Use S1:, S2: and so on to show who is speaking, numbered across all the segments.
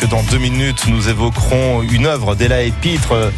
S1: que dans deux minutes, nous évoquerons une œuvre d'Ella Pitre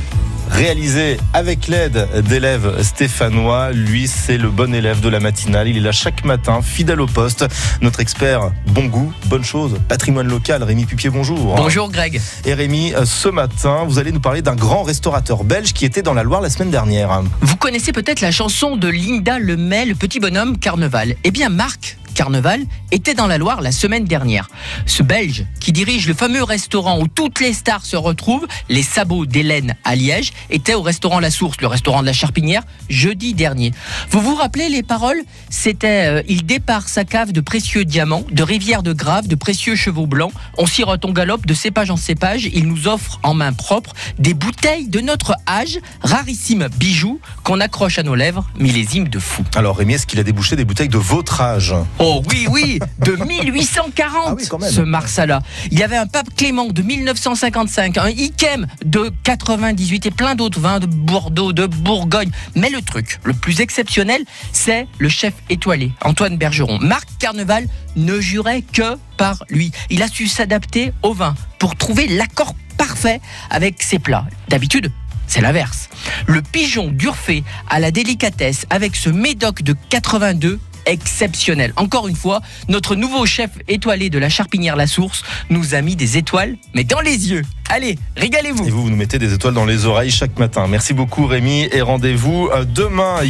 S1: réalisé avec l'aide d'élèves stéphanois. Lui, c'est le bon élève de la matinale. Il est là chaque matin, fidèle au poste. Notre expert, bon goût, bonne chose, patrimoine local. Rémi Pupier, bonjour.
S2: Bonjour Greg.
S1: Et Rémi, euh, ce matin, vous allez nous parler d'un grand restaurateur belge qui était dans la Loire la semaine dernière.
S2: Vous connaissez peut-être la chanson de Linda Lemay, le petit bonhomme carnaval. Eh bien, Marc Carnaval était dans la Loire la semaine dernière. Ce Belge qui dirige le fameux restaurant où toutes les stars se retrouvent, les sabots d'Hélène à Liège, était au restaurant La Source, le restaurant de la Charpinière, jeudi dernier. Vous vous rappelez les paroles? C'était euh, il départ sa cave de précieux diamants, de rivières de graves, de précieux chevaux blancs. On sirote, on galope de cépage en cépage. Il nous offre en main propre des bouteilles de notre âge, rarissimes bijoux qu'on accroche à nos lèvres, millésime de fou.
S1: Alors Rémi, est-ce qu'il a débouché des bouteilles de votre âge?
S2: Oh oui, oui, de 1840,
S1: ah
S2: ce Marsala. Il y avait un pape Clément de 1955, un Ikem de 98 et plein d'autres vins de Bordeaux, de Bourgogne. Mais le truc le plus exceptionnel, c'est le chef étoilé, Antoine Bergeron. Marc Carneval ne jurait que par lui. Il a su s'adapter au vin pour trouver l'accord parfait avec ses plats. D'habitude, c'est l'inverse. Le pigeon durfait à la délicatesse avec ce médoc de 82 exceptionnel. Encore une fois, notre nouveau chef étoilé de la Charpinière La Source nous a mis des étoiles, mais dans les yeux. Allez, régalez-vous.
S1: Et vous, vous nous mettez des étoiles dans les oreilles chaque matin. Merci beaucoup Rémi et rendez-vous euh, demain.